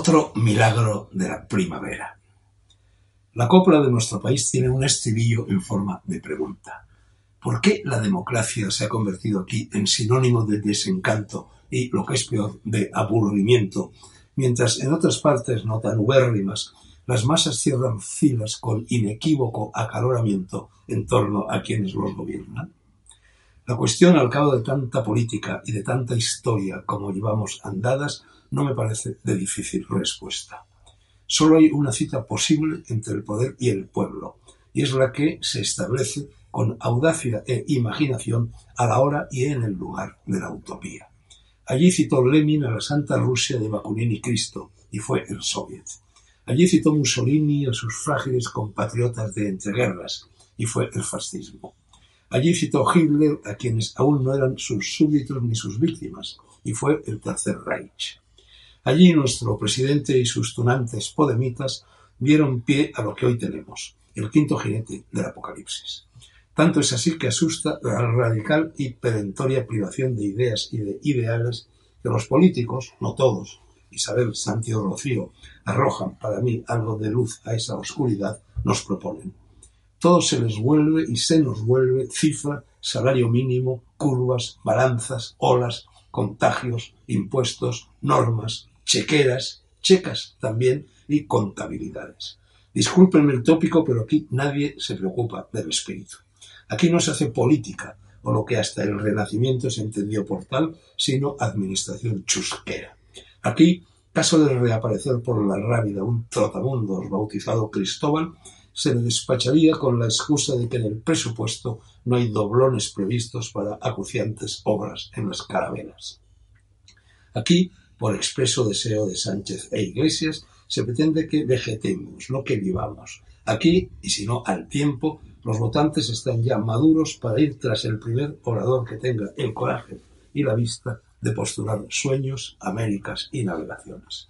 Otro milagro de la primavera. La copla de nuestro país tiene un estribillo en forma de pregunta. ¿Por qué la democracia se ha convertido aquí en sinónimo de desencanto y, lo que es peor, de aburrimiento, mientras en otras partes no tan ubérrimas las masas cierran filas con inequívoco acaloramiento en torno a quienes los gobiernan? La cuestión, al cabo de tanta política y de tanta historia como llevamos andadas, no me parece de difícil respuesta. Solo hay una cita posible entre el poder y el pueblo, y es la que se establece con audacia e imaginación a la hora y en el lugar de la utopía. Allí citó Lenin a la Santa Rusia de Bakunin y Cristo, y fue el Soviet. Allí citó Mussolini a sus frágiles compatriotas de entreguerras, y fue el fascismo. Allí citó Hitler a quienes aún no eran sus súbditos ni sus víctimas, y fue el Tercer Reich. Allí nuestro presidente y sus tunantes podemitas dieron pie a lo que hoy tenemos, el quinto jinete del apocalipsis. Tanto es así que asusta la radical y perentoria privación de ideas y de ideales que los políticos, no todos, Isabel Santiago Rocío, arrojan para mí algo de luz a esa oscuridad, nos proponen. Todo se les vuelve y se nos vuelve cifra, salario mínimo, curvas, balanzas, olas, contagios, impuestos, normas, chequeras, checas también y contabilidades. Discúlpenme el tópico, pero aquí nadie se preocupa del espíritu. Aquí no se hace política, o lo que hasta el Renacimiento se entendió por tal, sino administración chusquera. Aquí, caso de reaparecer por la rábida un trotamundos bautizado Cristóbal, se le despacharía con la excusa de que en el presupuesto no hay doblones previstos para acuciantes obras en las carabelas. Aquí, por expreso deseo de Sánchez e Iglesias, se pretende que vegetemos, no que vivamos. Aquí, y si no al tiempo, los votantes están ya maduros para ir tras el primer orador que tenga el coraje y la vista de postular sueños, Américas y navegaciones.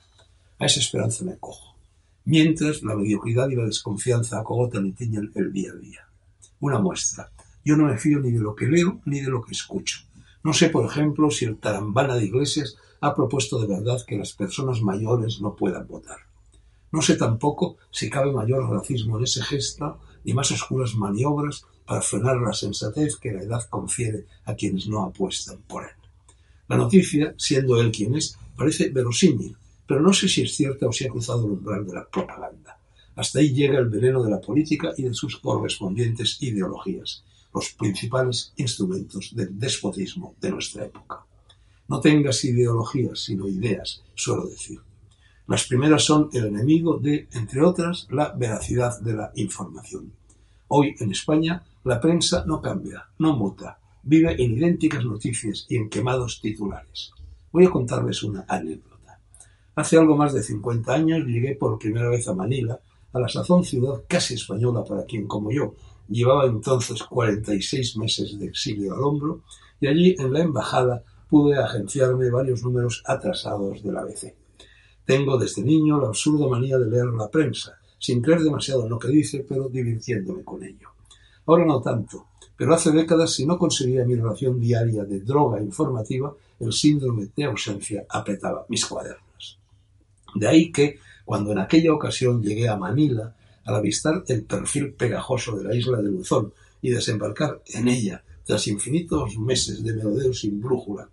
A esa esperanza me cojo. Mientras la mediocridad y la desconfianza acogotan y tiñen el día a día. Una muestra. Yo no me fío ni de lo que leo ni de lo que escucho. No sé, por ejemplo, si el tarambana de Iglesias ha propuesto de verdad que las personas mayores no puedan votar. No sé tampoco si cabe mayor racismo en ese gesto ni más oscuras maniobras para frenar la sensatez que la edad confiere a quienes no apuestan por él. La noticia, siendo él quien es, parece verosímil, pero no sé si es cierta o si ha cruzado el umbral de la propaganda. Hasta ahí llega el veneno de la política y de sus correspondientes ideologías, los principales instrumentos del despotismo de nuestra época. No tengas ideologías, sino ideas, suelo decir. Las primeras son el enemigo de, entre otras, la veracidad de la información. Hoy en España la prensa no cambia, no muta, vive en idénticas noticias y en quemados titulares. Voy a contarles una anécdota. Hace algo más de 50 años llegué por primera vez a Manila, a la sazón ciudad casi española para quien como yo llevaba entonces 46 meses de exilio al hombro, y allí en la embajada pude agenciarme varios números atrasados de la ABC. Tengo desde niño la absurda manía de leer la prensa, sin creer demasiado en lo que dice, pero divirtiéndome con ello. Ahora no tanto, pero hace décadas si no conseguía mi relación diaria de droga informativa, el síndrome de ausencia apretaba mis cuadernos. De ahí que, cuando en aquella ocasión llegué a Manila, al avistar el perfil pegajoso de la isla de Luzón y desembarcar en ella tras infinitos meses de melodeo sin brújula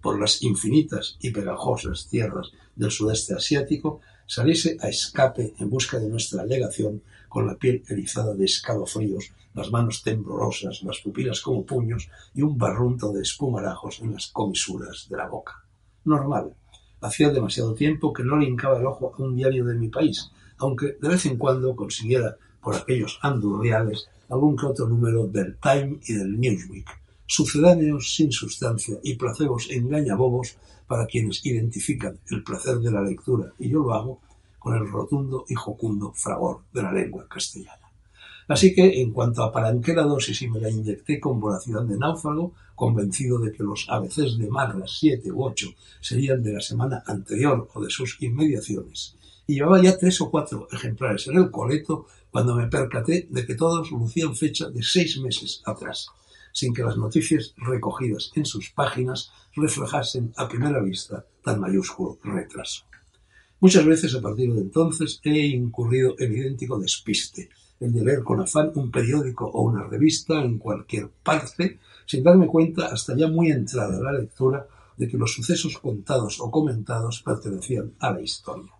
por las infinitas y pegajosas tierras del sudeste asiático, saliese a escape en busca de nuestra legación con la piel erizada de escalofríos, las manos temblorosas, las pupilas como puños y un barrunto de espumarajos en las comisuras de la boca. Normal. Hacía demasiado tiempo que no le hincaba el ojo a un diario de mi país, aunque de vez en cuando consiguiera por aquellos andurriales algún que otro número del Time y del Newsweek, sucedáneos sin sustancia y placebos engañabobos para quienes identifican el placer de la lectura, y yo lo hago con el rotundo y jocundo fragor de la lengua castellana. Así que, en cuanto apalanqué la dosis y me la inyecté con voracidad de náufrago, convencido de que los ABCs de Marras siete u ocho serían de la semana anterior o de sus inmediaciones, y llevaba ya tres o cuatro ejemplares en el coleto cuando me percaté de que todos lucían fecha de seis meses atrás, sin que las noticias recogidas en sus páginas reflejasen a primera vista tan mayúsculo retraso. Muchas veces a partir de entonces he incurrido en idéntico despiste, el de leer con afán un periódico o una revista en cualquier parte, sin darme cuenta hasta ya muy entrada la lectura de que los sucesos contados o comentados pertenecían a la historia.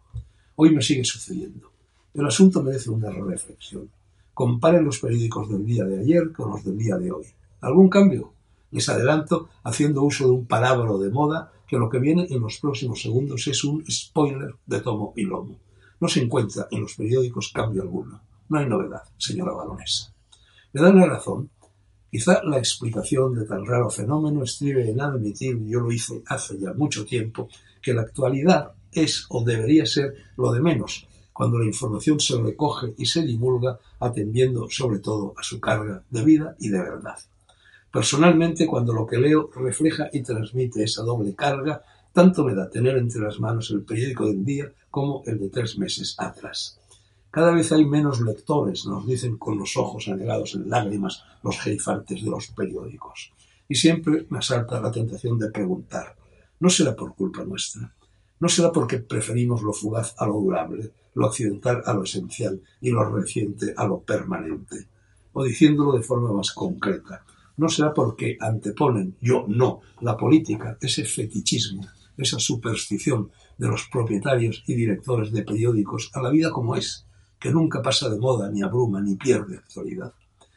Hoy me sigue sucediendo. El asunto merece una reflexión. Comparen los periódicos del día de ayer con los del día de hoy. ¿Algún cambio? Les adelanto, haciendo uso de un palabra de moda, que lo que viene en los próximos segundos es un spoiler de tomo y lomo. No se encuentra en los periódicos cambio alguno. No hay novedad, señora baronesa. Me dan la razón. Quizá la explicación de tan raro fenómeno estribe en admitir, yo lo hice hace ya mucho tiempo, que la actualidad es o debería ser lo de menos, cuando la información se recoge y se divulga atendiendo sobre todo a su carga de vida y de verdad. Personalmente, cuando lo que leo refleja y transmite esa doble carga, tanto me da tener entre las manos el periódico del día como el de tres meses atrás. Cada vez hay menos lectores, nos dicen con los ojos anegados en lágrimas los jerifantes de los periódicos. Y siempre me asalta la tentación de preguntar, ¿no será por culpa nuestra? ¿No será porque preferimos lo fugaz a lo durable, lo accidental a lo esencial y lo reciente a lo permanente? O diciéndolo de forma más concreta, ¿no será porque anteponen, yo no, la política, ese fetichismo, esa superstición de los propietarios y directores de periódicos a la vida como es, que nunca pasa de moda, ni abruma, ni pierde actualidad.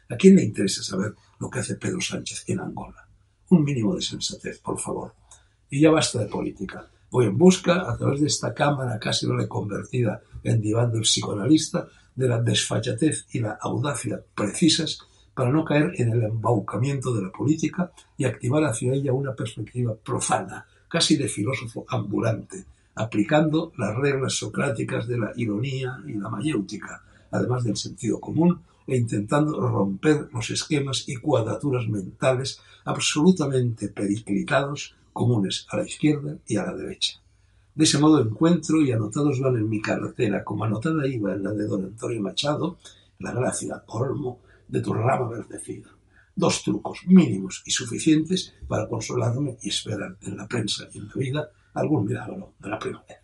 ¿A quién le interesa saber lo que hace Pedro Sánchez en Angola? Un mínimo de sensatez, por favor. Y ya basta de política. Voy en busca, a través de esta cámara casi reconvertida en diván del psicoanalista, de la desfachatez y la audacia precisas para no caer en el embaucamiento de la política y activar hacia ella una perspectiva profana, casi de filósofo ambulante, aplicando las reglas socráticas de la ironía y la mayéutica, además del sentido común, e intentando romper los esquemas y cuadraturas mentales absolutamente periclitados comunes a la izquierda y a la derecha. De ese modo encuentro, y anotados van en mi cartera, como anotada iba en la de don Antonio Machado, la gracia, colmo, de tu rama verdecida. Dos trucos mínimos y suficientes para consolarme y esperar en la prensa y en la vida algún milagro de la primavera.